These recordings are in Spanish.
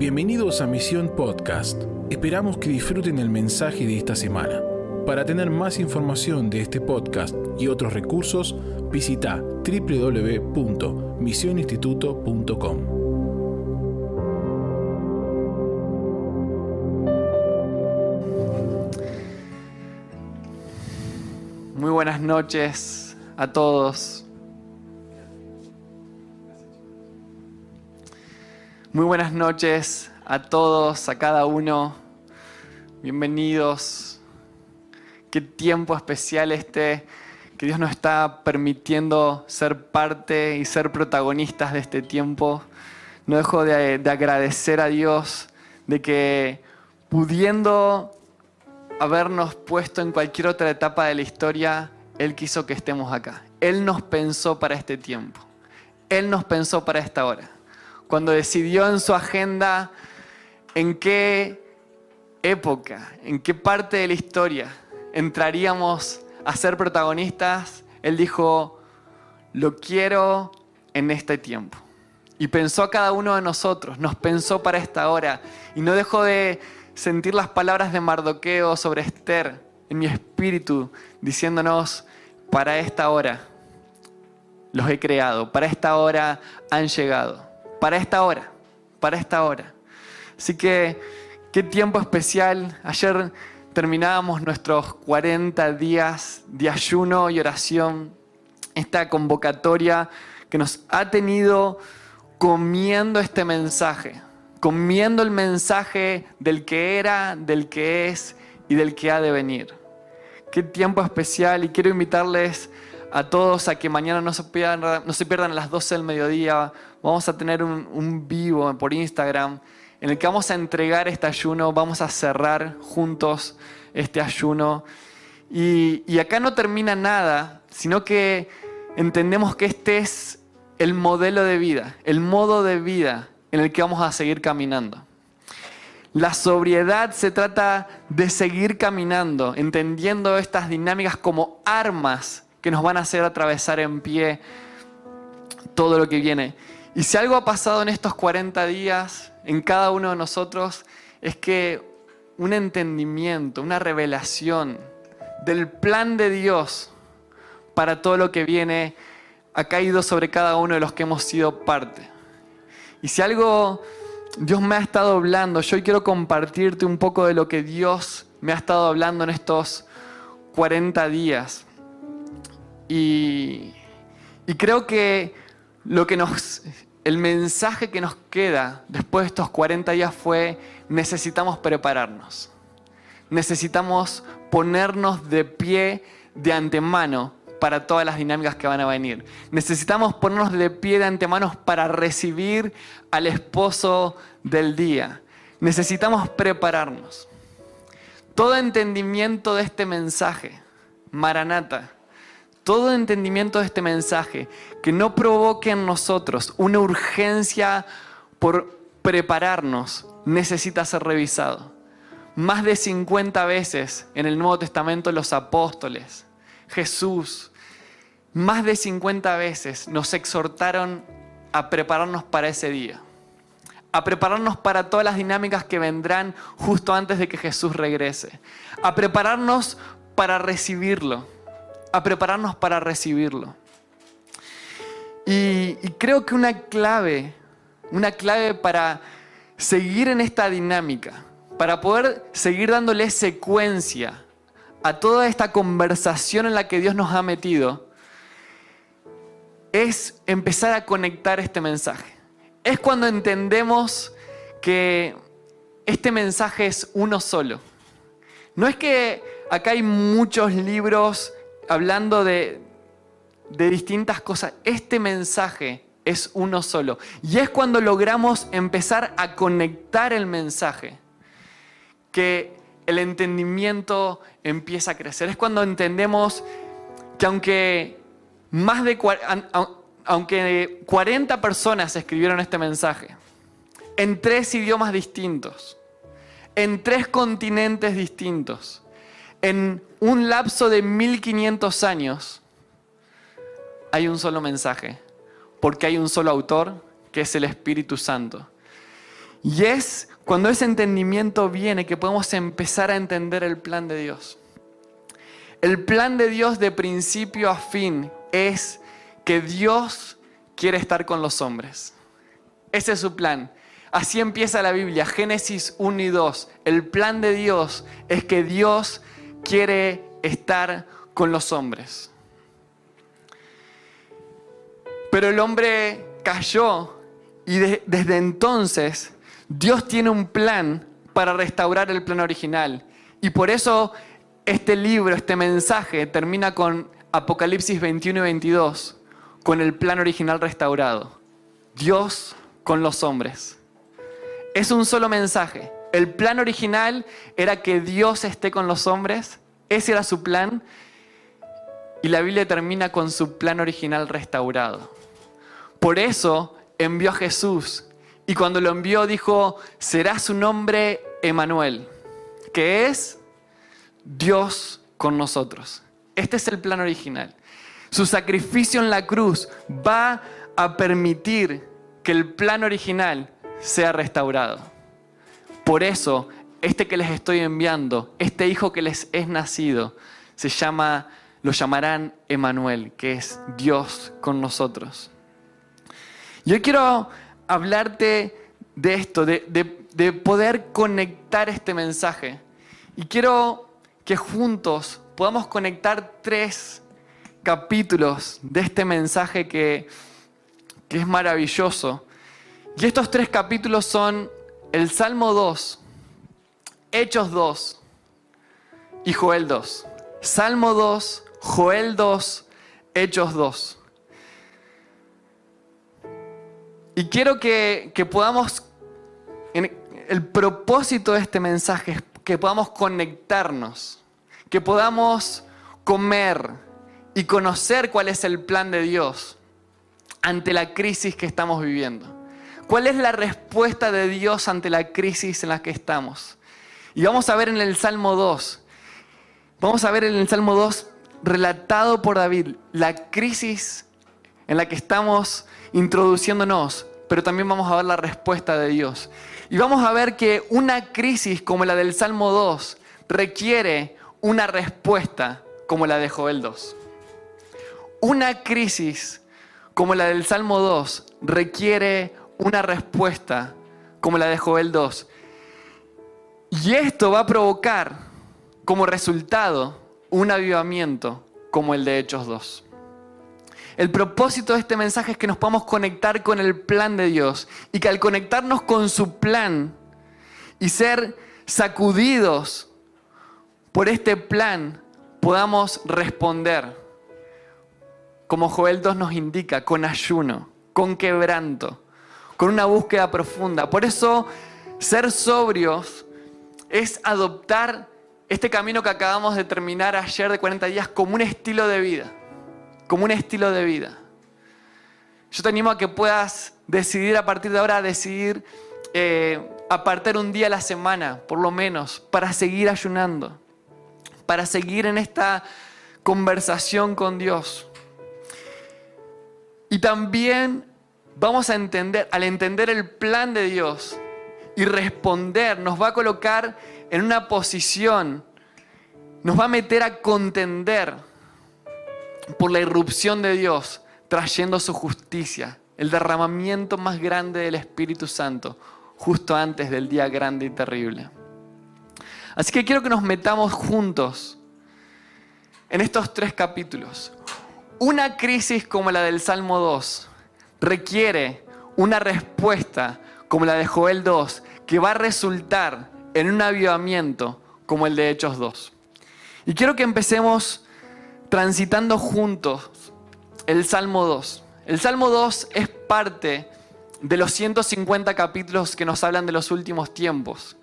Bienvenidos a Misión Podcast. Esperamos que disfruten el mensaje de esta semana. Para tener más información de este podcast y otros recursos, visita www.misioninstituto.com. Muy buenas noches a todos. Muy buenas noches a todos, a cada uno. Bienvenidos. Qué tiempo especial este que Dios nos está permitiendo ser parte y ser protagonistas de este tiempo. No dejo de, de agradecer a Dios de que pudiendo habernos puesto en cualquier otra etapa de la historia, Él quiso que estemos acá. Él nos pensó para este tiempo. Él nos pensó para esta hora. Cuando decidió en su agenda en qué época, en qué parte de la historia entraríamos a ser protagonistas, Él dijo, lo quiero en este tiempo. Y pensó a cada uno de nosotros, nos pensó para esta hora. Y no dejó de sentir las palabras de Mardoqueo sobre Esther en mi espíritu, diciéndonos, para esta hora los he creado, para esta hora han llegado, para esta hora, para esta hora. Así que, qué tiempo especial. Ayer terminábamos nuestros 40 días de ayuno y oración, esta convocatoria que nos ha tenido comiendo este mensaje comiendo el mensaje del que era, del que es y del que ha de venir. Qué tiempo especial y quiero invitarles a todos a que mañana no se pierdan, no se pierdan a las 12 del mediodía. Vamos a tener un, vivo por Instagram en el que vamos a entregar este ayuno, vamos a cerrar juntos este ayuno. Y, acá no termina nada, sino que entendemos que este es el modelo de vida, el modo de vida en el que vamos a seguir caminando. La sobriedad se trata de seguir caminando, entendiendo estas dinámicas como armas que nos van a hacer atravesar en pie todo lo que viene. Y si algo ha pasado en estos 40 días, en cada uno de nosotros, es que un entendimiento, una revelación del plan de Dios para todo lo que viene ha caído sobre cada uno de los que hemos sido parte. Y si algo Dios me ha estado hablando, yo hoy quiero compartirte un poco de lo que Dios me ha estado hablando en estos 40 días. Y, y creo que lo que nos, el mensaje que nos queda después de estos 40 días fue necesitamos prepararnos. Necesitamos ponernos de pie de antemano para todas las dinámicas que van a venir. Necesitamos ponernos de pie de antemano para recibir al esposo del día. Necesitamos prepararnos. Todo entendimiento de este mensaje, Maranata, todo entendimiento de este mensaje que no provoque en nosotros una urgencia por prepararnos, necesita ser revisado. Más de 50 veces en el Nuevo Testamento los apóstoles, Jesús, más de 50 veces nos exhortaron a prepararnos para ese día, a prepararnos para todas las dinámicas que vendrán justo antes de que Jesús regrese, a prepararnos para recibirlo, a prepararnos para recibirlo. Y, creo que una clave, una clave para seguir en esta dinámica, para poder seguir dándole secuencia a toda esta conversación en la que Dios nos ha metido, es empezar a conectar este mensaje. Es cuando entendemos que este mensaje es uno solo. No es que acá hay muchos libros hablando de, de distintas cosas. Este mensaje es uno solo. Y es cuando logramos empezar a conectar el mensaje que el entendimiento empieza a crecer. Es cuando entendemos que aunque más de, aunque 40 personas escribieron este mensaje, en tres idiomas distintos, en tres continentes distintos, en un lapso de 1500 años, hay un solo mensaje, porque hay un solo autor, que es el Espíritu Santo. Y es cuando ese entendimiento viene que podemos empezar a entender el plan de Dios. El plan de Dios de principio a fin es que Dios quiere estar con los hombres. Ese es su plan. Así empieza la Biblia, Génesis 1 y 2. El plan de Dios es que Dios quiere estar con los hombres. Pero el hombre cayó y desde entonces Dios tiene un plan para restaurar el plan original. Y por eso este libro, este mensaje termina con Apocalipsis 21 y 22, con el plan original restaurado. Dios con los hombres. Es un solo mensaje. El plan original era que Dios esté con los hombres. Ese era su plan. Y la Biblia termina con su plan original restaurado. Por eso envió a Jesús. Y cuando lo envió dijo, será su nombre Emanuel, que es Dios con nosotros. Este es el plan original. Su sacrificio en la cruz va a permitir que el plan original sea restaurado. Por eso, este que les estoy enviando, este hijo que les es nacido, se llama, lo llamarán Emanuel, que es Dios con nosotros. Yo quiero hablarte de esto, de, de poder conectar este mensaje. Y quiero que juntos podamos conectar tres capítulos de este mensaje que, que es maravilloso. Y estos tres capítulos son el Salmo 2, Hechos 2 y Joel 2. Salmo 2, Joel 2, Hechos 2. Y quiero que, que podamos, el propósito de este mensaje es que podamos conectarnos, que podamos comer y conocer cuál es el plan de Dios ante la crisis que estamos viviendo. ¿Cuál es la respuesta de Dios ante la crisis en la que estamos? Y vamos a ver en el Salmo 2, vamos a ver en el Salmo 2 relatado por David la crisis en la que estamos introduciéndonos pero también vamos a ver la respuesta de Dios. Y vamos a ver que una crisis como la del Salmo 2 requiere una respuesta como la de Joel 2. Una crisis como la del Salmo 2 requiere una respuesta como la de Joel 2. Y esto va a provocar como resultado un avivamiento como el de Hechos 2. El propósito de este mensaje es que nos podamos conectar con el plan de Dios y que al conectarnos con su plan y ser sacudidos por este plan, podamos responder, como Joel 2 nos indica, con ayuno, con quebranto, con una búsqueda profunda. Por eso, ser sobrios es adoptar este camino que acabamos de terminar ayer de 40 días como un estilo de vida como un estilo de vida. Yo te animo a que puedas decidir a partir de ahora, decidir eh, apartar un día a la semana, por lo menos, para seguir ayunando, para seguir en esta conversación con Dios. Y también vamos a entender, al entender el plan de Dios y responder, nos va a colocar en una posición, nos va a meter a contender por la irrupción de Dios, trayendo su justicia, el derramamiento más grande del Espíritu Santo, justo antes del día grande y terrible. Así que quiero que nos metamos juntos en estos tres capítulos. Una crisis como la del Salmo 2 requiere una respuesta como la de Joel 2, que va a resultar en un avivamiento como el de Hechos 2. Y quiero que empecemos transitando juntos el Salmo 2. El Salmo 2 es parte de los 150 capítulos que nos hablan de los últimos tiempos.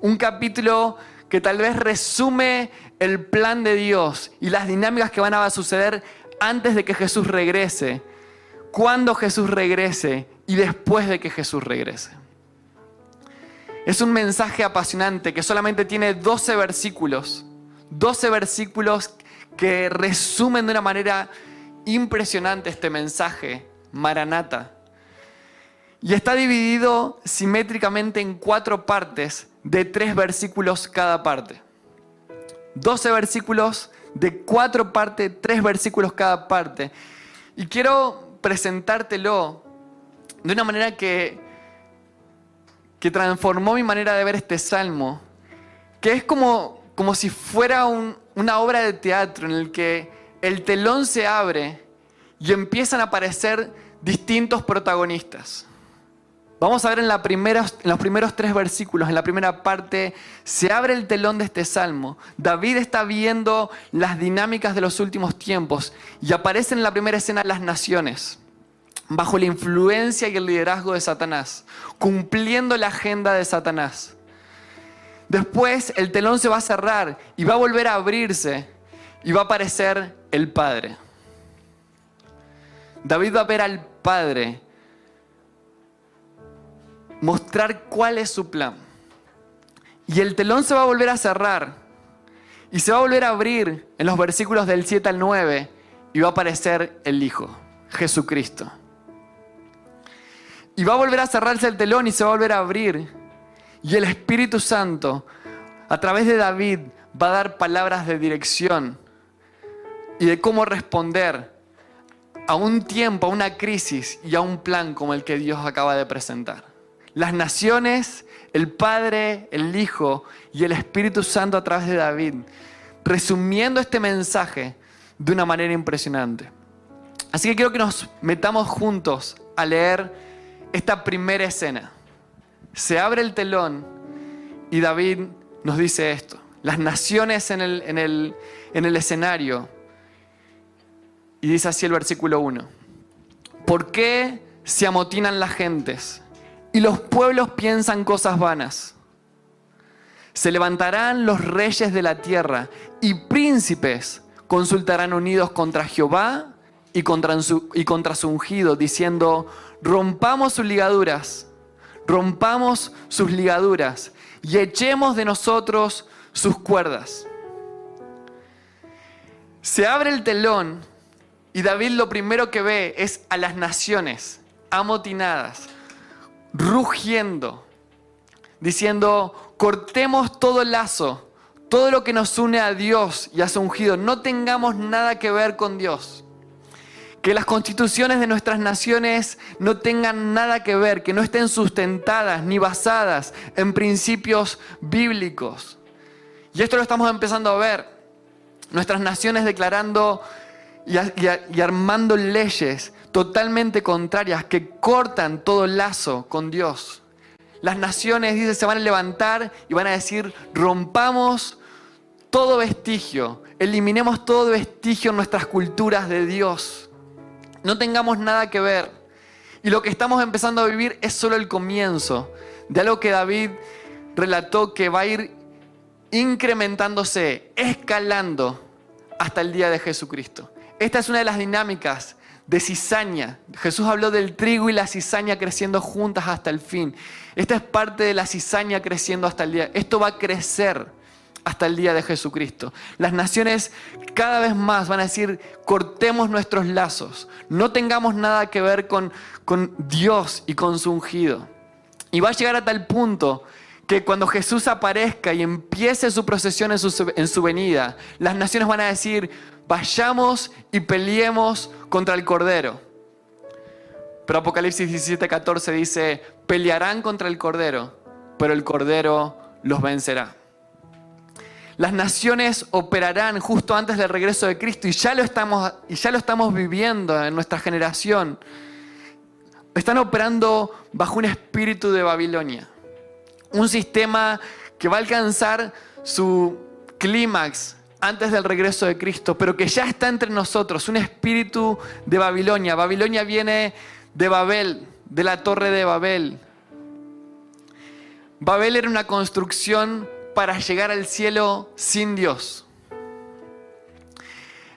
Un capítulo que tal vez resume el plan de Dios y las dinámicas que van a suceder antes de que Jesús regrese, cuando Jesús regrese y después de que Jesús regrese. Es un mensaje apasionante que solamente tiene 12 versículos, 12 versículos que resumen de una manera impresionante este mensaje, Maranata. Y está dividido simétricamente en cuatro partes de tres versículos cada parte. 12 versículos de cuatro partes, tres versículos cada parte. Y quiero presentártelo de una manera que, que transformó mi manera de ver este salmo, que es como, como si fuera una obra de teatro en el que el telón se abre y empiezan a aparecer distintos protagonistas. Vamos a ver en, los primeros tres versículos, en la primera parte, se abre el telón de este salmo. David está viendo las dinámicas de los últimos tiempos y aparecen en la primera escena las naciones, bajo la influencia y el liderazgo de Satanás, cumpliendo la agenda de Satanás. Después el telón se va a cerrar y va a volver a abrirse y va a aparecer el Padre. David va a ver al Padre mostrar cuál es su plan. Y el telón se va a volver a cerrar y se va a volver a abrir en los versículos del 7 al 9 y va a aparecer el Hijo, Jesucristo. Y va a volver a cerrarse el telón y se va a volver a abrir. Y el Espíritu Santo, a través de David, va a dar palabras de dirección y de cómo responder a un tiempo, a una crisis y a un plan como el que Dios acaba de presentar. Las naciones, el Padre, el Hijo y el Espíritu Santo a través de David, resumiendo este mensaje de una manera impresionante. Así que quiero que nos metamos juntos a leer esta primera escena. Se abre el telón y David nos dice esto. Las naciones en el, en el, en el escenario. Y dice así el versículo 1. ¿Por qué se amotinan las gentes? Y los pueblos piensan cosas vanas. Se levantarán los reyes de la tierra y príncipes consultarán unidos contra Jehová y contra, su, y contra su ungido, diciendo, rompamos sus ligaduras, rompamos sus ligaduras y echemos de nosotros sus cuerdas. Se abre el telón y David lo primero que ve es a las naciones amotinadas, rugiendo, diciendo, cortemos todo el lazo, todo lo que nos une a Dios y a su ungido, no tengamos nada que ver con Dios. Que las constituciones de nuestras naciones no tengan nada que ver, que no estén sustentadas ni basadas en principios bíblicos. Y esto lo estamos empezando a ver. Nuestras naciones declarando y, y armando leyes totalmente contrarias que cortan todo lazo con Dios. Las naciones, dice, se van a levantar y van a decir, rompamos todo vestigio, eliminemos todo vestigio en nuestras culturas de Dios. No tengamos nada que ver. Y lo que estamos empezando a vivir es solo el comienzo de algo que David relató que va a ir incrementándose, escalando hasta el día de Jesucristo. Esta es una de las dinámicas de cizaña. Jesús habló del trigo y la cizaña creciendo juntas hasta el fin. Esta es parte de la cizaña creciendo hasta el día. Esto va a crecer hasta el día de Jesucristo. Las naciones cada vez más van a decir, cortemos nuestros lazos, no tengamos nada que ver con, con Dios y con su ungido. Y va a llegar a tal punto que cuando Jesús aparezca y empiece su procesión en su, en su venida, las naciones van a decir, vayamos y peleemos contra el Cordero. Pero Apocalipsis 17:14 dice, pelearán contra el Cordero, pero el Cordero los vencerá. Las naciones operarán justo antes del regreso de Cristo y ya lo estamos, y ya lo estamos viviendo en nuestra generación. Están operando bajo un espíritu de Babilonia. Un sistema que va a alcanzar su clímax antes del regreso de Cristo, pero que ya está entre nosotros, un espíritu de Babilonia. Babilonia viene de Babel, de la torre de Babel. Babel era una construcción para llegar al cielo sin Dios.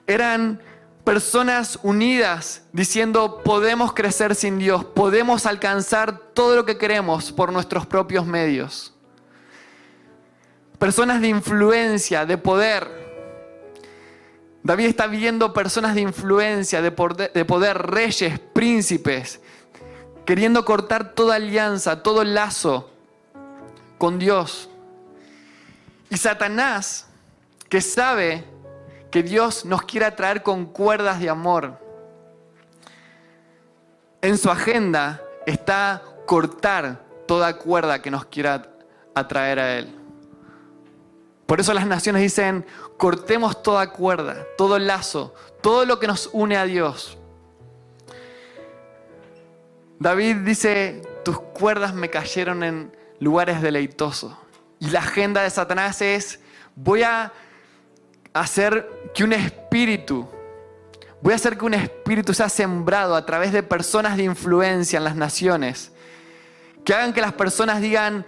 Eran personas unidas diciendo podemos crecer sin Dios, podemos alcanzar todo lo que queremos por nuestros propios medios. Personas de influencia, de poder, David está viendo personas de influencia, de poder, reyes, príncipes, queriendo cortar toda alianza, todo lazo con Dios. Y Satanás, que sabe que Dios nos quiere atraer con cuerdas de amor, en su agenda está cortar toda cuerda que nos quiera atraer a Él. Por eso las naciones dicen, cortemos toda cuerda, todo lazo, todo lo que nos une a Dios. David dice, tus cuerdas me cayeron en lugares deleitosos. Y la agenda de Satanás es, voy a hacer que un espíritu, voy a hacer que un espíritu sea sembrado a través de personas de influencia en las naciones, que hagan que las personas digan,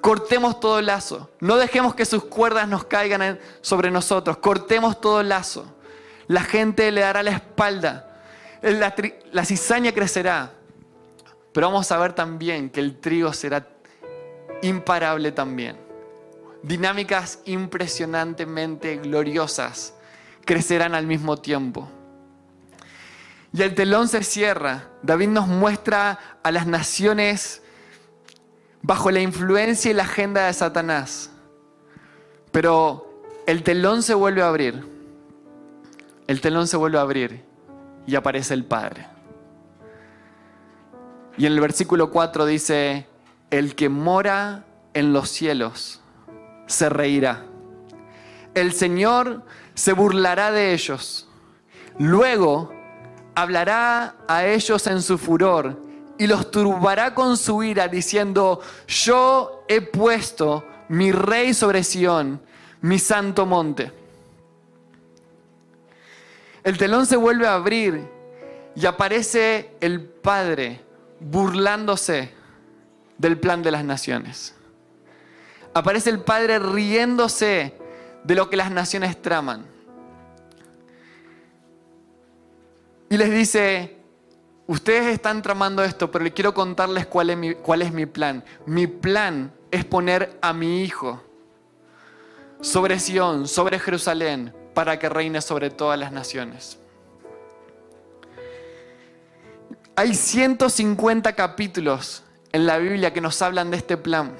cortemos todo el lazo, no dejemos que sus cuerdas nos caigan sobre nosotros, cortemos todo el lazo. La gente le dará la espalda, la, cizaña crecerá, pero vamos a ver también que el trigo será imparable también. Dinámicas impresionantemente gloriosas crecerán al mismo tiempo. Y el telón se cierra. David nos muestra a las naciones bajo la influencia y la agenda de Satanás. Pero el telón se vuelve a abrir. El telón se vuelve a abrir y aparece el Padre. Y en el versículo 4 dice, el que mora en los cielos se reirá. El Señor se burlará de ellos. Luego hablará a ellos en su furor y los turbará con su ira, diciendo, yo he puesto mi rey sobre Sión, mi santo monte. El telón se vuelve a abrir y aparece el Padre burlándose del plan de las naciones. Aparece el Padre riéndose de lo que las naciones traman. Y les dice, ustedes están tramando esto, pero quiero contarles cuál es mi, cuál es mi plan. Mi plan es poner a mi hijo sobre Sión, sobre Jerusalén, para que reine sobre todas las naciones. Hay 150 capítulos en la Biblia que nos hablan de este plan.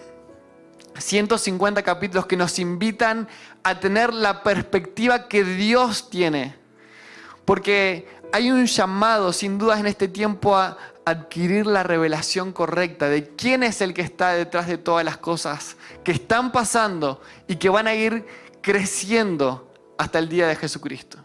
150 capítulos que nos invitan a tener la perspectiva que Dios tiene. Porque hay un llamado, sin dudas, en este tiempo a adquirir la revelación correcta de quién es el que está detrás de todas las cosas que están pasando y que van a ir creciendo hasta el día de Jesucristo.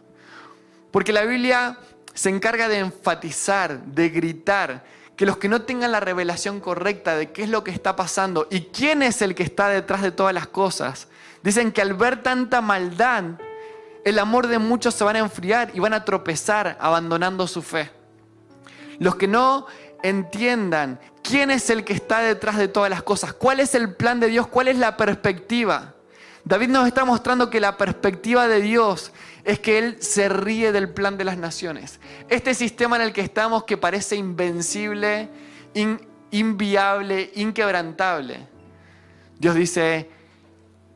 Porque la Biblia se encarga de enfatizar, de gritar, que los que no tengan la revelación correcta de qué es lo que está pasando y quién es el que está detrás de todas las cosas, dicen que al ver tanta maldad, el amor de muchos se van a enfriar y van a tropezar abandonando su fe. Los que no entiendan quién es el que está detrás de todas las cosas, cuál es el plan de Dios, cuál es la perspectiva. David nos está mostrando que la perspectiva de Dios es que Él se ríe del plan de las naciones. Este sistema en el que estamos que parece invencible, inviable, inquebrantable. Dios dice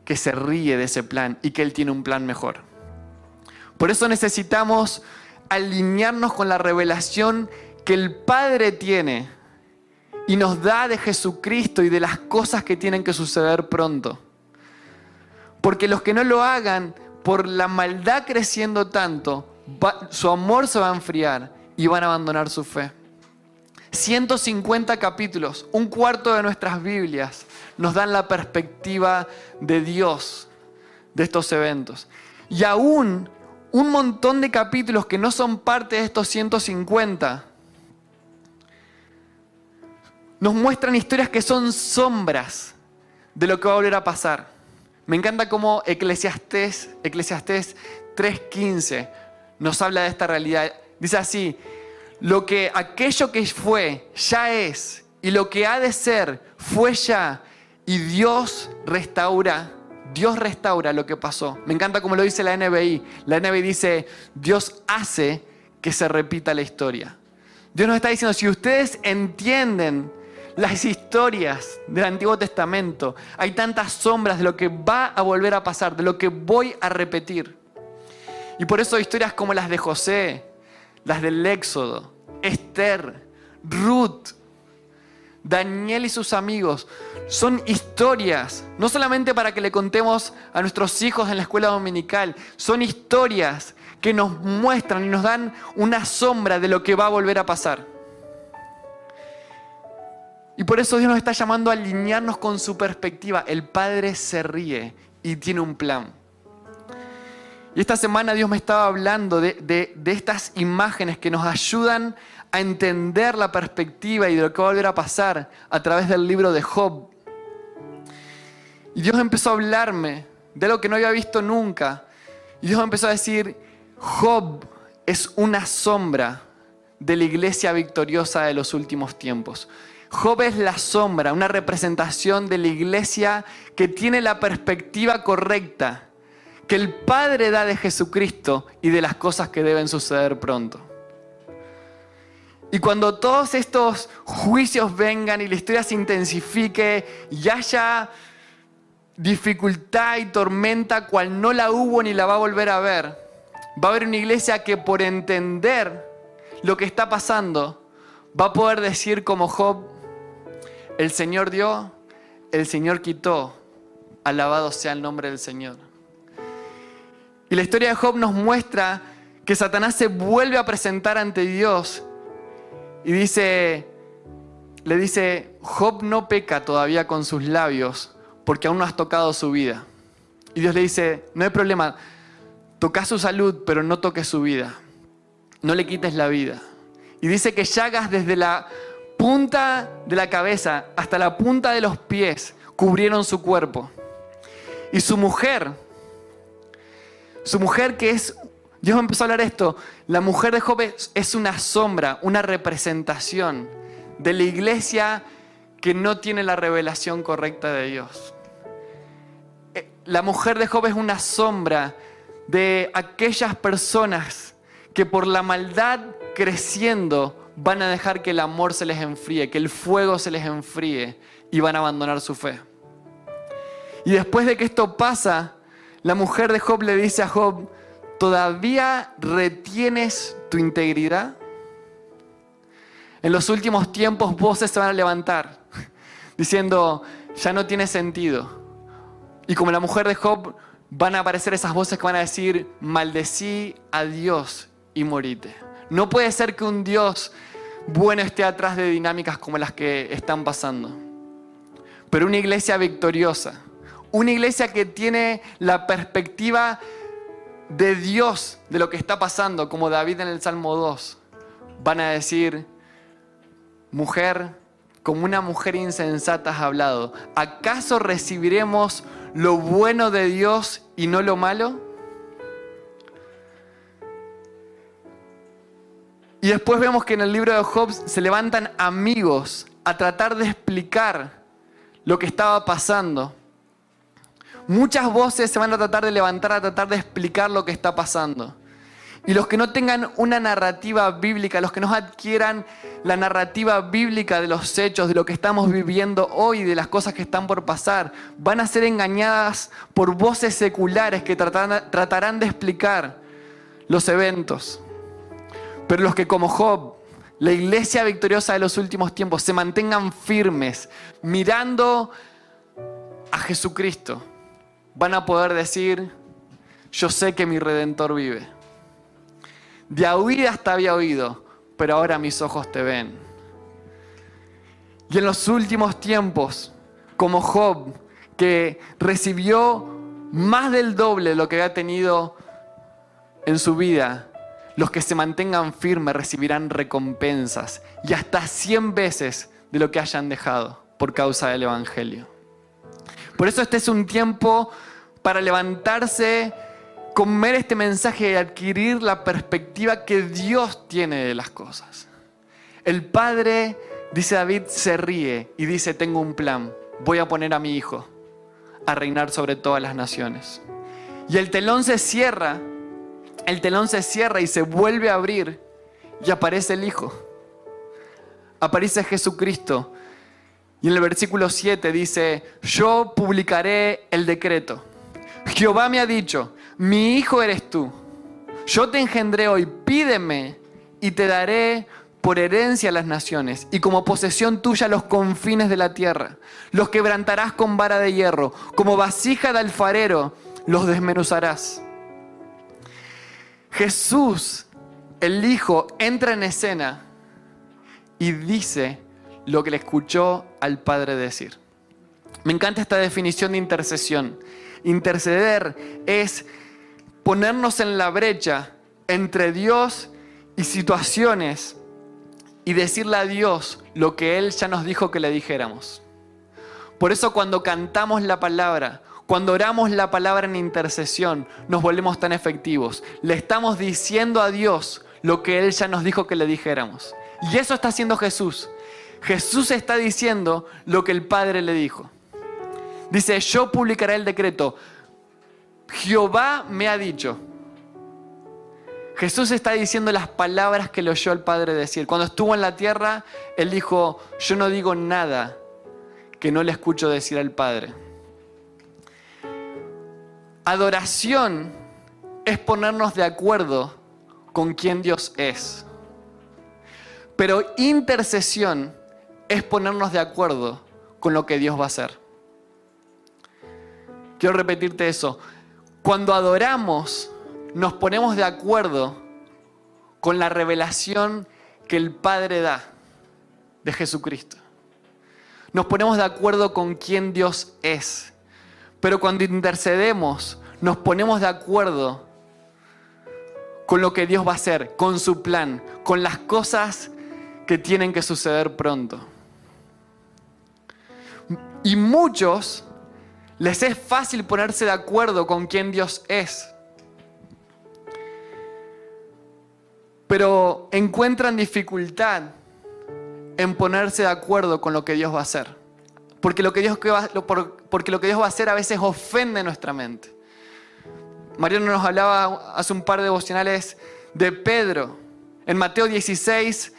que se ríe de ese plan y que Él tiene un plan mejor. Por eso necesitamos alinearnos con la revelación que el Padre tiene y nos da de Jesucristo y de las cosas que tienen que suceder pronto. Porque los que no lo hagan por la maldad creciendo tanto, su amor se va a enfriar y van a abandonar su fe. 150 capítulos, un cuarto de nuestras Biblias, nos dan la perspectiva de Dios de estos eventos. Y aún un montón de capítulos que no son parte de estos 150 nos muestran historias que son sombras de lo que va a volver a pasar. Me encanta cómo Eclesiastés, Eclesiastés 3.15 nos habla de esta realidad. Dice así, lo que aquello que fue ya es y lo que ha de ser fue ya y Dios restaura, Dios restaura lo que pasó. Me encanta cómo lo dice la NBI. La NBI dice, Dios hace que se repita la historia. Dios nos está diciendo, si ustedes entienden las historias del Antiguo Testamento, hay tantas sombras de lo que va a volver a pasar, de lo que voy a repetir. Y por eso historias como las de José, las del Éxodo, Esther, Ruth, Daniel y sus amigos, son historias, no solamente para que le contemos a nuestros hijos en la escuela dominical, son historias que nos muestran y nos dan una sombra de lo que va a volver a pasar. Y por eso Dios nos está llamando a alinearnos con su perspectiva. El Padre se ríe y tiene un plan. Y esta semana Dios me estaba hablando de, de, estas imágenes que nos ayudan a entender la perspectiva y de lo que va a volver a pasar a través del libro de Job. Y Dios empezó a hablarme de lo que no había visto nunca. Y Dios empezó a decir, Job es una sombra de la iglesia victoriosa de los últimos tiempos. Job es la sombra, una representación de la iglesia que tiene la perspectiva correcta que el Padre da de Jesucristo y de las cosas que deben suceder pronto. Y cuando todos estos juicios vengan y la historia se intensifique y haya dificultad y tormenta cual no la hubo ni la va a volver a ver. Va a haber una iglesia que por entender lo que está pasando va a poder decir como Job, el Señor dio, el Señor quitó, alabado sea el nombre del Señor. Y la historia de Job nos muestra que Satanás se vuelve a presentar ante Dios y dice, le dice, Job no peca todavía con sus labios, porque aún no has tocado su vida. Y Dios le dice, no hay problema, toca su salud, pero no toques su vida. No le quites la vida. Y dice que llagas desde la punta de la cabeza hasta la punta de los pies cubrieron su cuerpo. Y su mujer, su mujer que es, Dios empezó a hablar esto, la mujer de Job es una sombra, una representación de la iglesia que no tiene la revelación correcta de Dios la mujer de Job es una sombra de aquellas personas que por la maldad creciendo van a dejar que el amor se les enfríe, que el fuego se les enfríe y van a abandonar su fe. Y después de que esto pasa, la mujer de Job le dice a Job, ¿todavía retienes tu integridad? En los últimos tiempos voces se van a levantar diciendo, ya no tiene sentido y como la mujer de Job, van a aparecer esas voces que van a decir, maldecí a Dios y morite. No puede ser que un Dios bueno esté atrás de dinámicas como las que están pasando. Pero una iglesia victoriosa, una iglesia que tiene la perspectiva de Dios de lo que está pasando, como David en el Salmo 2, van a decir, mujer, como una mujer insensata has hablado, ¿acaso recibiremos lo bueno de Dios y no lo malo? Y después vemos que en el libro de Job se levantan amigos a tratar de explicar lo que estaba pasando. Muchas voces se van a tratar de levantar a tratar de explicar lo que está pasando. Y los que no tengan una narrativa bíblica, los que no adquieran la narrativa bíblica de los hechos, de lo que estamos viviendo hoy, de las cosas que están por pasar, van a ser engañadas por voces seculares que tratarán, de explicar los eventos. Pero los que como Job, la iglesia victoriosa de los últimos tiempos, se mantengan firmes, mirando a Jesucristo, van a poder decir, yo sé que mi redentor vive. De oídas te había oído, pero ahora mis ojos te ven. Y en los últimos tiempos, como Job, que recibió más del doble de lo que había tenido en su vida, los que se mantengan firmes recibirán recompensas y hasta 100 veces de lo que hayan dejado por causa del Evangelio. Por eso este es un tiempo para levantarse comer este mensaje y adquirir la perspectiva que Dios tiene de las cosas. El Padre, dice David, se ríe y dice, tengo un plan, voy a poner a mi hijo a reinar sobre todas las naciones. Y el telón se cierra, el telón se cierra y se vuelve a abrir y aparece el Hijo. Aparece Jesucristo. Y en el versículo 7 dice, yo publicaré el decreto. Jehová me ha dicho, mi hijo eres tú. Yo te engendré hoy, pídeme y te daré por herencia a las naciones y como posesión tuya los confines de la tierra. Los quebrantarás con vara de hierro, como vasija de alfarero los desmenuzarás. Jesús, el Hijo, entra en escena y dice lo que le escuchó al Padre decir. Me encanta esta definición de intercesión. Interceder es ponernos en la brecha entre Dios y situaciones y decirle a Dios lo que Él ya nos dijo que le dijéramos. Por eso cuando cantamos la palabra, cuando oramos la palabra en intercesión, nos volvemos tan efectivos. Le estamos diciendo a Dios lo que Él ya nos dijo que le dijéramos. Y eso está haciendo Jesús. Jesús está diciendo lo que el Padre le dijo. Dice, yo publicaré el decreto. Jehová me ha dicho. Jesús está diciendo las palabras que le oyó el Padre decir. Cuando estuvo en la tierra, Él dijo, yo no digo nada que no le escucho decir al Padre. Adoración es ponernos de acuerdo con quién Dios es. Pero intercesión es ponernos de acuerdo con lo que Dios va a hacer. Quiero repetirte eso. Cuando adoramos, nos ponemos de acuerdo con la revelación que el Padre da de Jesucristo. Nos ponemos de acuerdo con quién Dios es. Pero cuando intercedemos, nos ponemos de acuerdo con lo que Dios va a hacer, con su plan, con las cosas que tienen que suceder pronto. Y muchos les es fácil ponerse de acuerdo con quién Dios es. Pero encuentran dificultad en ponerse de acuerdo con lo que Dios va a hacer. Porque lo que Dios va, a hacer a veces ofende nuestra mente. Mariano nos hablaba hace un par de devocionales de Pedro. En Mateo 16,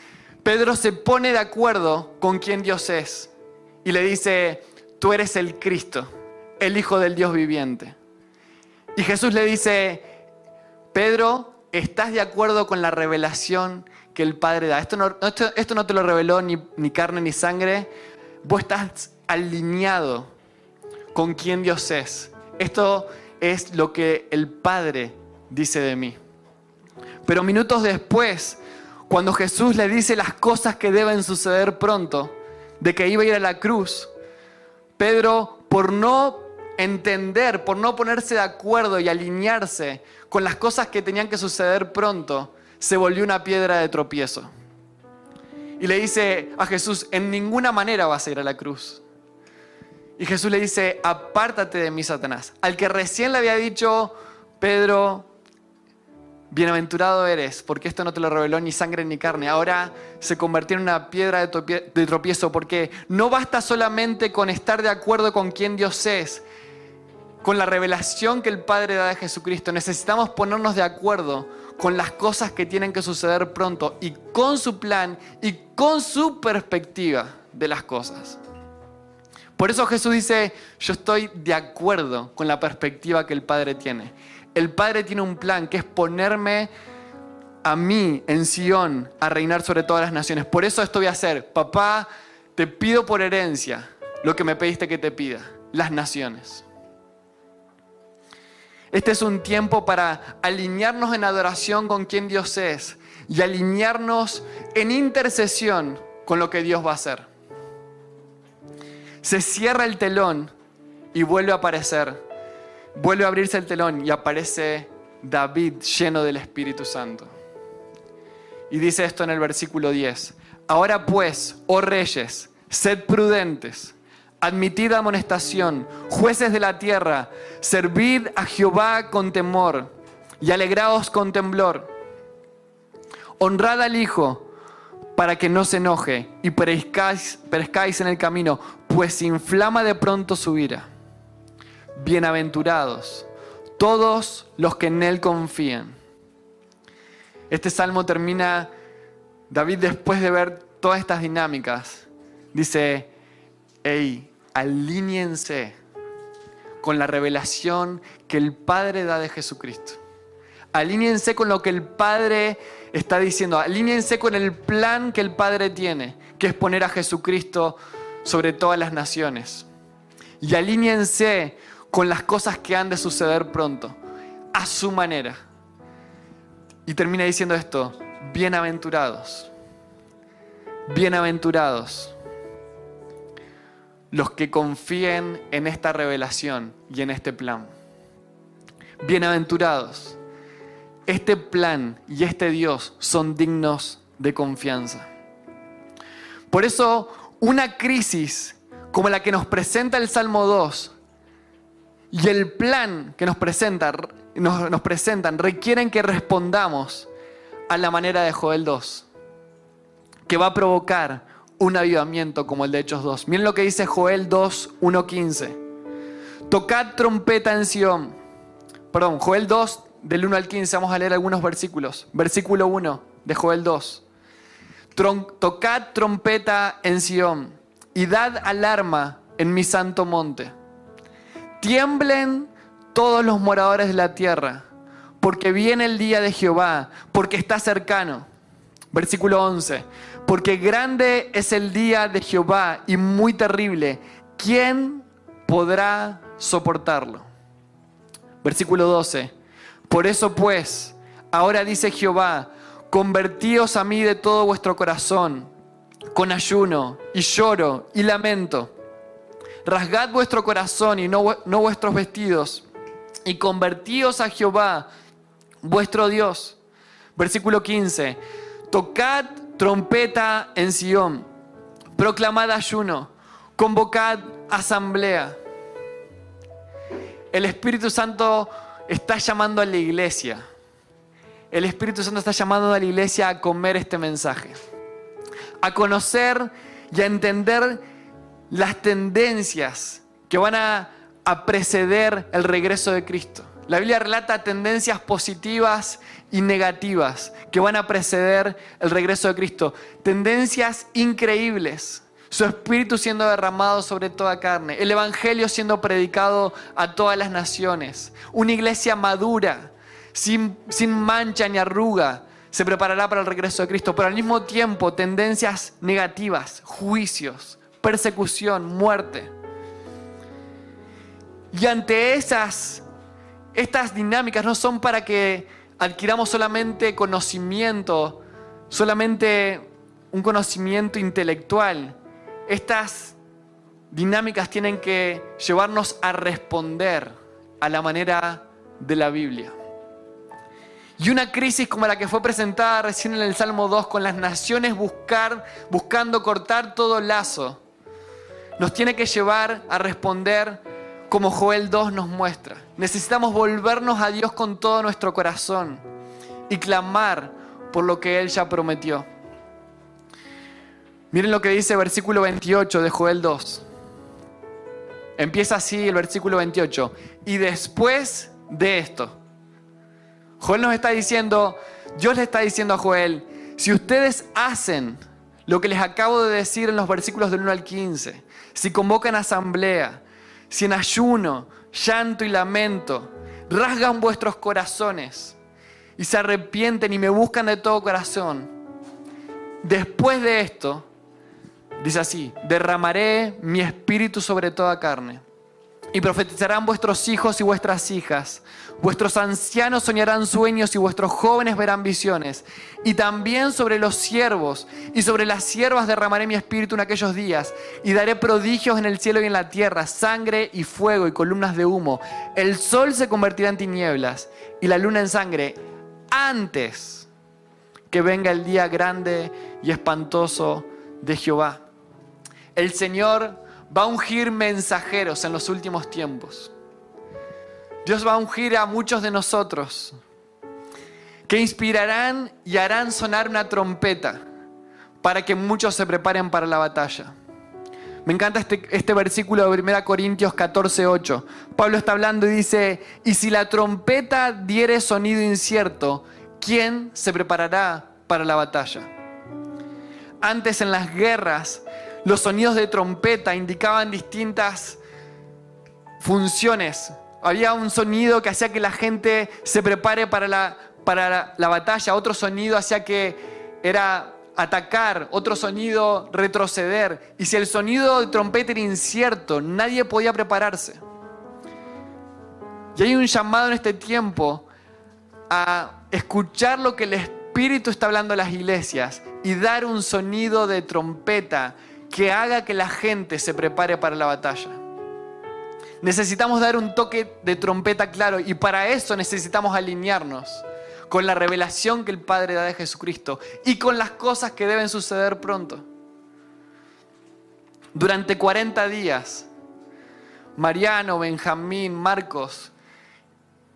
Pedro se pone de acuerdo con quién Dios es y le dice, tú eres el Cristo el Hijo del Dios viviente. Y Jesús le dice, Pedro, ¿estás de acuerdo con la revelación que el Padre da? Esto no, esto, no te lo reveló ni, ni carne ni sangre. Vos estás alineado con quien Dios es. Esto es lo que el Padre dice de mí. Pero minutos después, cuando Jesús le dice las cosas que deben suceder pronto, de que iba a ir a la cruz, Pedro, por no entender, por no ponerse de acuerdo y alinearse con las cosas que tenían que suceder pronto, se volvió una piedra de tropiezo. Y le dice a Jesús, en ninguna manera vas a ir a la cruz. Y Jesús le dice, apártate de mí, Satanás. Al que recién le había dicho, Pedro, bienaventurado eres, porque esto no te lo reveló ni sangre ni carne. Ahora se convirtió en una piedra de tropiezo, porque no basta solamente con estar de acuerdo con quién Dios es, con la revelación que el Padre da de Jesucristo. Necesitamos ponernos de acuerdo con las cosas que tienen que suceder pronto y con su plan y con su perspectiva de las cosas. Por eso Jesús dice, yo estoy de acuerdo con la perspectiva que el Padre tiene. El Padre tiene un plan que es ponerme a mí en Sion a reinar sobre todas las naciones. Por eso esto voy a hacer. Papá, te pido por herencia lo que me pediste que te pida, las naciones. Este es un tiempo para alinearnos en adoración con quien Dios es y alinearnos en intercesión con lo que Dios va a hacer. Se cierra el telón y vuelve a aparecer. Vuelve a abrirse el telón y aparece David lleno del Espíritu Santo. Y dice esto en el versículo 10. Ahora pues, oh reyes, sed prudentes Admitid amonestación, jueces de la tierra, servid a Jehová con temor y alegraos con temblor. Honrad al Hijo para que no se enoje y perezcáis, perezcáis en el camino, pues inflama de pronto su ira. Bienaventurados todos los que en Él confían. Este salmo termina, David después de ver todas estas dinámicas, dice, hey, alíñense con la revelación que el Padre da de Jesucristo. Alíñense con lo que el Padre está diciendo. Alíñense con el plan que el Padre tiene, que es poner a Jesucristo sobre todas las naciones. Y alíñense con las cosas que han de suceder pronto, a su manera. Y termina diciendo esto, bienaventurados, bienaventurados los que confíen en esta revelación y en este plan. Bienaventurados. Este plan y este Dios son dignos de confianza. Por eso, una crisis como la que nos presenta el Salmo 2 y el plan que nos, presenta, nos, presentan requieren que respondamos a la manera de Joel 2, que va a provocar un avivamiento como el de Hechos 2. Miren lo que dice Joel 2, 1, 15. Tocad trompeta en Sion. Perdón, Joel 2, del 1 al 15, vamos a leer algunos versículos. Versículo 1 de Joel 2. tocad trompeta en Sion y dad alarma en mi santo monte. Tiemblen todos los moradores de la tierra, porque viene el día de Jehová, porque está cercano. Versículo 11. Porque grande es el día de Jehová y muy terrible. ¿Quién podrá soportarlo? Versículo 12. Por eso pues, ahora dice Jehová, convertíos a mí de todo vuestro corazón, con ayuno y lloro y lamento. Rasgad vuestro corazón y no, no vuestros vestidos, y convertíos a Jehová, vuestro Dios. Versículo 15. Tocad trompeta en Sión, proclamad ayuno, convocad asamblea. El Espíritu Santo está llamando a la iglesia. El Espíritu Santo está llamando a la iglesia a comer este mensaje, a conocer y a entender las tendencias que van a, preceder el regreso de Cristo. La Biblia relata tendencias positivas y negativas que van a preceder el regreso de Cristo. Tendencias increíbles. Su espíritu siendo derramado sobre toda carne. El Evangelio siendo predicado a todas las naciones. Una iglesia madura, sin, sin mancha ni arruga, se preparará para el regreso de Cristo. Pero al mismo tiempo tendencias negativas, juicios, persecución, muerte. Y ante esas estas dinámicas no son para que adquiramos solamente conocimiento, solamente un conocimiento intelectual. Estas dinámicas tienen que llevarnos a responder a la manera de la Biblia. Y una crisis como la que fue presentada recién en el Salmo 2 con las naciones buscar, buscando cortar todo lazo, nos tiene que llevar a responder como Joel 2 nos muestra. Necesitamos volvernos a Dios con todo nuestro corazón y clamar por lo que Él ya prometió. Miren lo que dice el versículo 28 de Joel 2. Empieza así el versículo 28. Y después de esto, Joel nos está diciendo, Dios le está diciendo a Joel, si ustedes hacen lo que les acabo de decir en los versículos del 1 al 15, si convocan asamblea, si en ayuno, llanto y lamento rasgan vuestros corazones y se arrepienten y me buscan de todo corazón, después de esto, dice así, derramaré mi espíritu sobre toda carne y profetizarán vuestros hijos y vuestras hijas. Vuestros ancianos soñarán sueños y vuestros jóvenes verán visiones. Y también sobre los siervos y sobre las siervas derramaré mi espíritu en aquellos días. Y daré prodigios en el cielo y en la tierra, sangre y fuego y columnas de humo. El sol se convertirá en tinieblas y la luna en sangre antes que venga el día grande y espantoso de Jehová. El Señor va a ungir mensajeros en los últimos tiempos. Dios va a ungir a muchos de nosotros que inspirarán y harán sonar una trompeta para que muchos se preparen para la batalla. Me encanta este, este versículo de 1 Corintios 14, 8. Pablo está hablando y dice, y si la trompeta diere sonido incierto, ¿quién se preparará para la batalla? Antes en las guerras los sonidos de trompeta indicaban distintas funciones Había un sonido que hacía que la gente se prepare para la, para la, batalla, otro sonido hacía que era atacar, otro sonido retroceder. Y si el sonido de trompeta era incierto, nadie podía prepararse. Y hay un llamado en este tiempo a escuchar lo que el Espíritu está hablando a las iglesias y dar un sonido de trompeta que haga que la gente se prepare para la batalla. Necesitamos dar un toque de trompeta claro y para eso necesitamos alinearnos con la revelación que el Padre da de Jesucristo y con las cosas que deben suceder pronto. Durante 40 días, Mariano, Benjamín, Marcos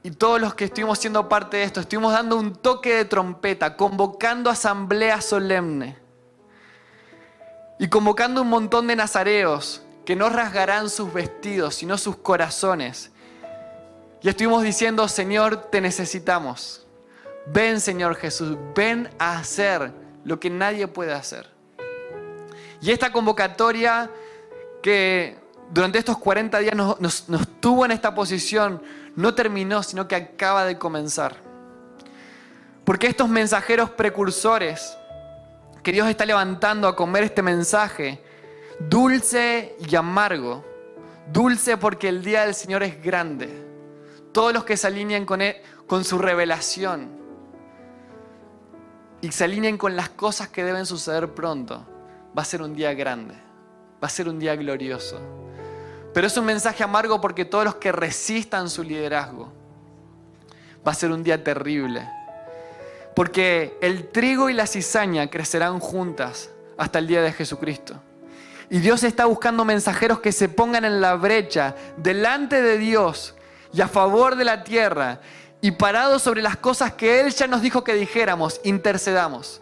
y todos los que estuvimos siendo parte de esto, estuvimos dando un toque de trompeta, convocando asamblea solemne y convocando un montón de nazareos que no rasgarán sus vestidos, sino sus corazones. Y estuvimos diciendo, Señor, te necesitamos. Ven, Señor Jesús, ven a hacer lo que nadie puede hacer. Y esta convocatoria que durante estos 40 días nos, nos tuvo en esta posición, no terminó, sino que acaba de comenzar. Porque estos mensajeros precursores que Dios está levantando a comer este mensaje, dulce y amargo. Dulce porque el día del Señor es grande. Todos los que se alineen con, él, con su revelación y se alineen con las cosas que deben suceder pronto, va a ser un día grande, va a ser un día glorioso. Pero es un mensaje amargo porque todos los que resistan su liderazgo, va a ser un día terrible. Porque el trigo y la cizaña crecerán juntas hasta el día de Jesucristo. Y Dios está buscando mensajeros que se pongan en la brecha delante de Dios y a favor de la tierra y parados sobre las cosas que Él ya nos dijo que dijéramos, intercedamos.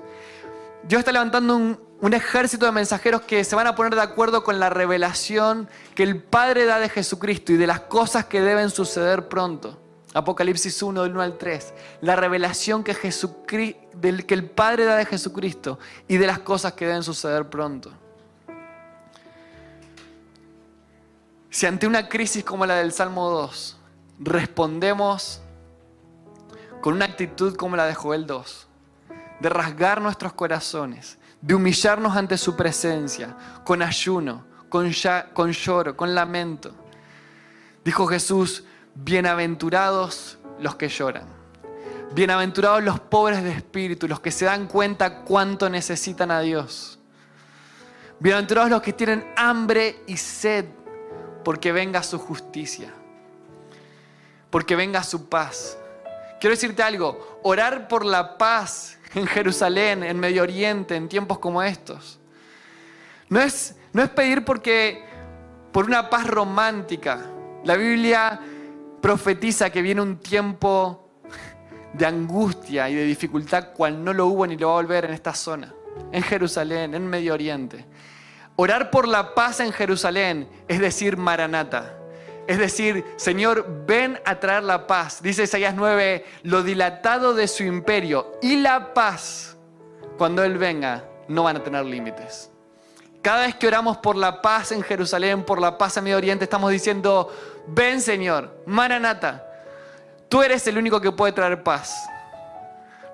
Dios está levantando un, ejército de mensajeros que se van a poner de acuerdo con la revelación que el Padre da de Jesucristo y de las cosas que deben suceder pronto. Apocalipsis 1, del 1 al 3. La revelación que, del, que el Padre da de Jesucristo y de las cosas que deben suceder pronto. Si ante una crisis como la del Salmo 2 respondemos con una actitud como la de Joel 2, de rasgar nuestros corazones, de humillarnos ante su presencia, con ayuno, con, con lloro, con lamento, dijo Jesús, bienaventurados los que lloran. Bienaventurados los pobres de espíritu, los que se dan cuenta cuánto necesitan a Dios. Bienaventurados los que tienen hambre y sed, porque venga su justicia, porque venga su paz. Quiero decirte algo, orar por la paz en Jerusalén, en Medio Oriente, en tiempos como estos, no es, no es pedir porque por una paz romántica. La Biblia profetiza que viene un tiempo de angustia y de dificultad cual no lo hubo ni lo va a volver en esta zona, en Jerusalén, en Medio Oriente. Orar por la paz en Jerusalén es decir, Maranata. Es decir, Señor, ven a traer la paz. Dice Isaías 9, lo dilatado de su imperio y la paz, cuando Él venga, no van a tener límites. Cada vez que oramos por la paz en Jerusalén, por la paz en Medio Oriente, estamos diciendo, ven Señor, Maranata, tú eres el único que puede traer paz.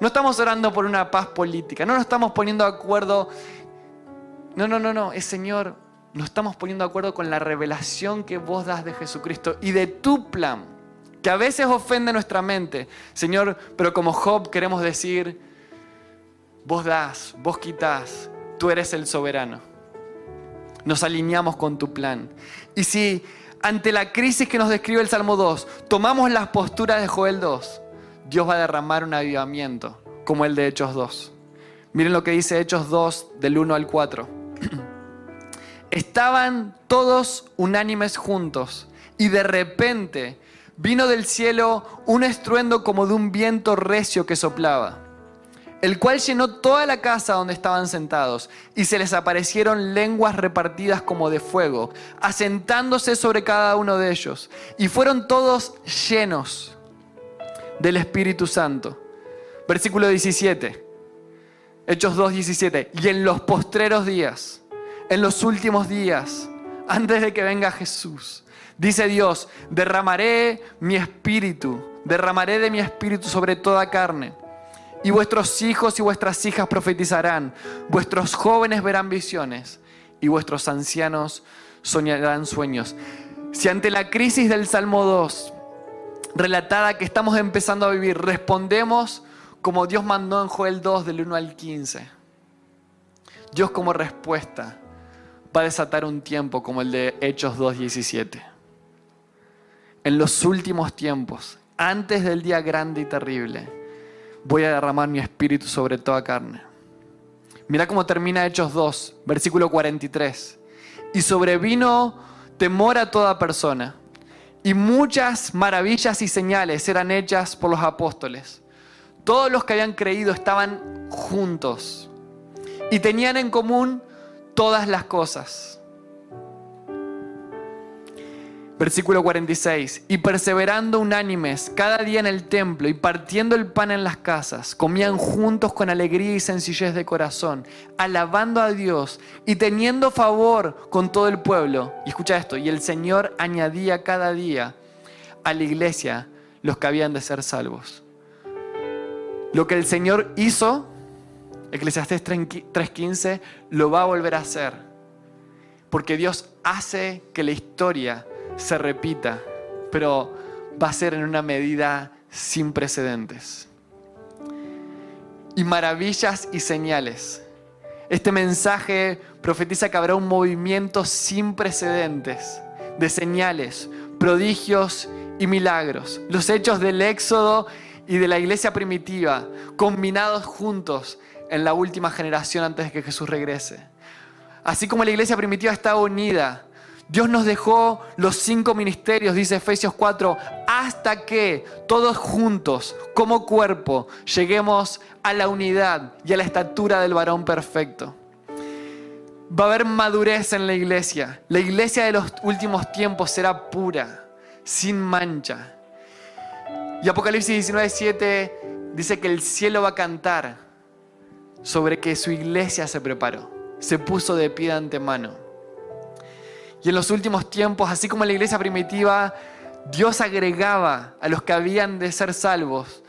No estamos orando por una paz política, no nos estamos poniendo de acuerdo. No, no, no, no, es Señor, nos estamos poniendo de acuerdo con la revelación que vos das de Jesucristo y de tu plan, que a veces ofende nuestra mente. Señor, pero como Job queremos decir, vos das, vos quitas, tú eres el soberano nos alineamos con tu plan. Y si ante la crisis que nos describe el Salmo 2, tomamos las posturas de Joel 2, Dios va a derramar un avivamiento como el de Hechos 2. Miren lo que dice Hechos 2 del 1 al 4. Estaban todos unánimes juntos y de repente vino del cielo un estruendo como de un viento recio que soplaba el cual llenó toda la casa donde estaban sentados, y se les aparecieron lenguas repartidas como de fuego, asentándose sobre cada uno de ellos, y fueron todos llenos del Espíritu Santo. Versículo 17, Hechos 2, 17, y en los postreros días, en los últimos días, antes de que venga Jesús. Dice Dios, derramaré mi espíritu, derramaré de mi espíritu sobre toda carne. Y vuestros hijos y vuestras hijas profetizarán, vuestros jóvenes verán visiones y vuestros ancianos soñarán sueños. Si ante la crisis del Salmo 2, relatada que estamos empezando a vivir, respondemos como Dios mandó en Joel 2 del 1 al 15, Dios como respuesta va a desatar un tiempo como el de Hechos 2.17. En los últimos tiempos, antes del día grande y terrible, voy a derramar mi espíritu sobre toda carne. Mira cómo termina Hechos 2, versículo 43. Y sobrevino temor a toda persona. Y muchas maravillas y señales eran hechas por los apóstoles. Todos los que habían creído estaban juntos y tenían en común todas las cosas Versículo 46. Y perseverando unánimes cada día en el templo y partiendo el pan en las casas, comían juntos con alegría y sencillez de corazón, alabando a Dios y teniendo favor con todo el pueblo. Y escucha esto, y el Señor añadía cada día a la iglesia los que habían de ser salvos. Lo que el Señor hizo, Eclesiastés 3:15, lo va a volver a hacer. Porque Dios hace que la historia se repita, pero va a ser en una medida sin precedentes. Y maravillas y señales. Este mensaje profetiza que habrá un movimiento sin precedentes de señales, prodigios y milagros. Los hechos del Éxodo y de la iglesia primitiva combinados juntos en la última generación antes de que Jesús regrese. Así como la iglesia primitiva está unida Dios nos dejó los cinco ministerios, dice Efesios 4, hasta que todos juntos, como cuerpo, lleguemos a la unidad y a la estatura del varón perfecto. Va a haber madurez en la iglesia. La iglesia de los últimos tiempos será pura, sin mancha. Y Apocalipsis 19:7 dice que el cielo va a cantar sobre que su iglesia se preparó, se puso de pie de antemano. Y en los últimos tiempos, así como en la iglesia primitiva, Dios agregaba a los que habían de ser salvos.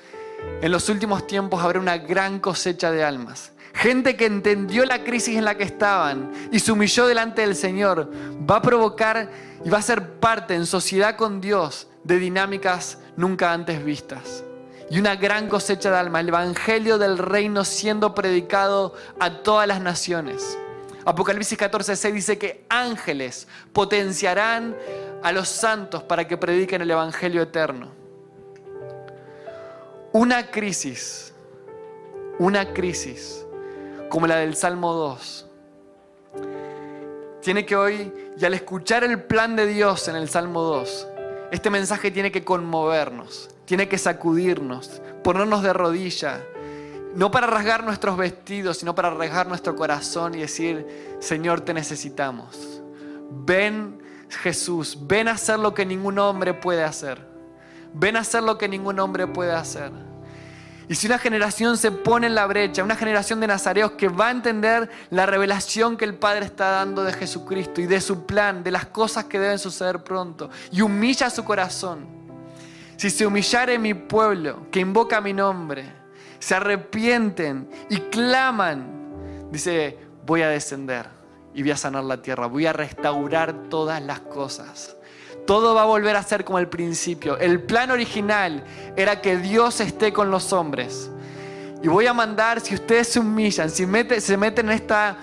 En los últimos tiempos habrá una gran cosecha de almas. Gente que entendió la crisis en la que estaban y se humilló delante del Señor, va a provocar y va a ser parte en sociedad con Dios de dinámicas nunca antes vistas. Y una gran cosecha de almas, el Evangelio del Reino siendo predicado a todas las naciones. Apocalipsis 14:6 dice que ángeles potenciarán a los santos para que prediquen el Evangelio eterno. Una crisis, una crisis como la del Salmo 2, tiene que hoy, y al escuchar el plan de Dios en el Salmo 2, este mensaje tiene que conmovernos, tiene que sacudirnos, ponernos de rodilla, no para rasgar nuestros vestidos, sino para rasgar nuestro corazón y decir, Señor, te necesitamos. Ven Jesús, ven a hacer lo que ningún hombre puede hacer. Ven a hacer lo que ningún hombre puede hacer. Y si una generación se pone en la brecha, una generación de nazareos que va a entender la revelación que el Padre está dando de Jesucristo y de su plan, de las cosas que deben suceder pronto, y humilla su corazón. Si se humillare mi pueblo, que invoca mi nombre, se arrepienten y claman, dice, voy a descender y voy a sanar la tierra, voy a restaurar todas las cosas. Todo va a volver a ser como el principio. El plan original era que Dios esté con los hombres. Y voy a mandar, si ustedes se humillan, si se meten en esta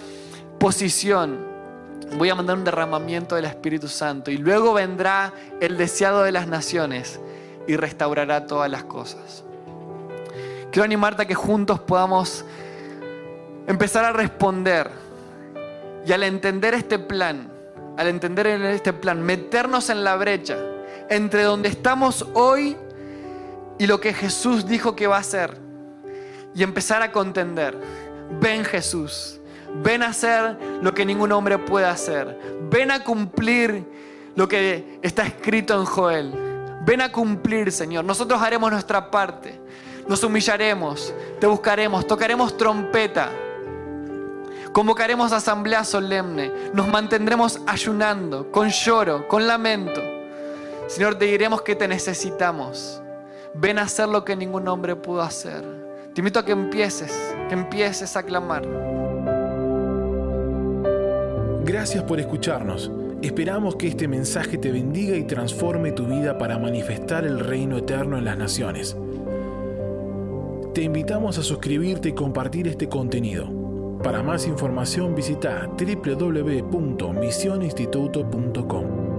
posición, voy a mandar un derramamiento del Espíritu Santo. Y luego vendrá el deseado de las naciones y restaurará todas las cosas. Quiero animarte a que juntos podamos empezar a responder y al entender este plan, al entender este plan, meternos en la brecha entre donde estamos hoy y lo que Jesús dijo que va a hacer y empezar a contender. Ven Jesús, ven a hacer lo que ningún hombre puede hacer, ven a cumplir lo que está escrito en Joel, ven a cumplir Señor, nosotros haremos nuestra parte. Nos humillaremos, te buscaremos, tocaremos trompeta. Convocaremos asamblea solemne. Nos mantendremos ayunando, con lloro, con lamento. Señor, te diremos que te necesitamos. Ven a hacer lo que ningún hombre pudo hacer. Te invito a que empieces, que empieces a clamar. Gracias por escucharnos. Esperamos que este mensaje te bendiga y transforme tu vida para manifestar el reino eterno en las naciones. Te invitamos a suscribirte y compartir este contenido. Para más información visita www.misioninstituto.com.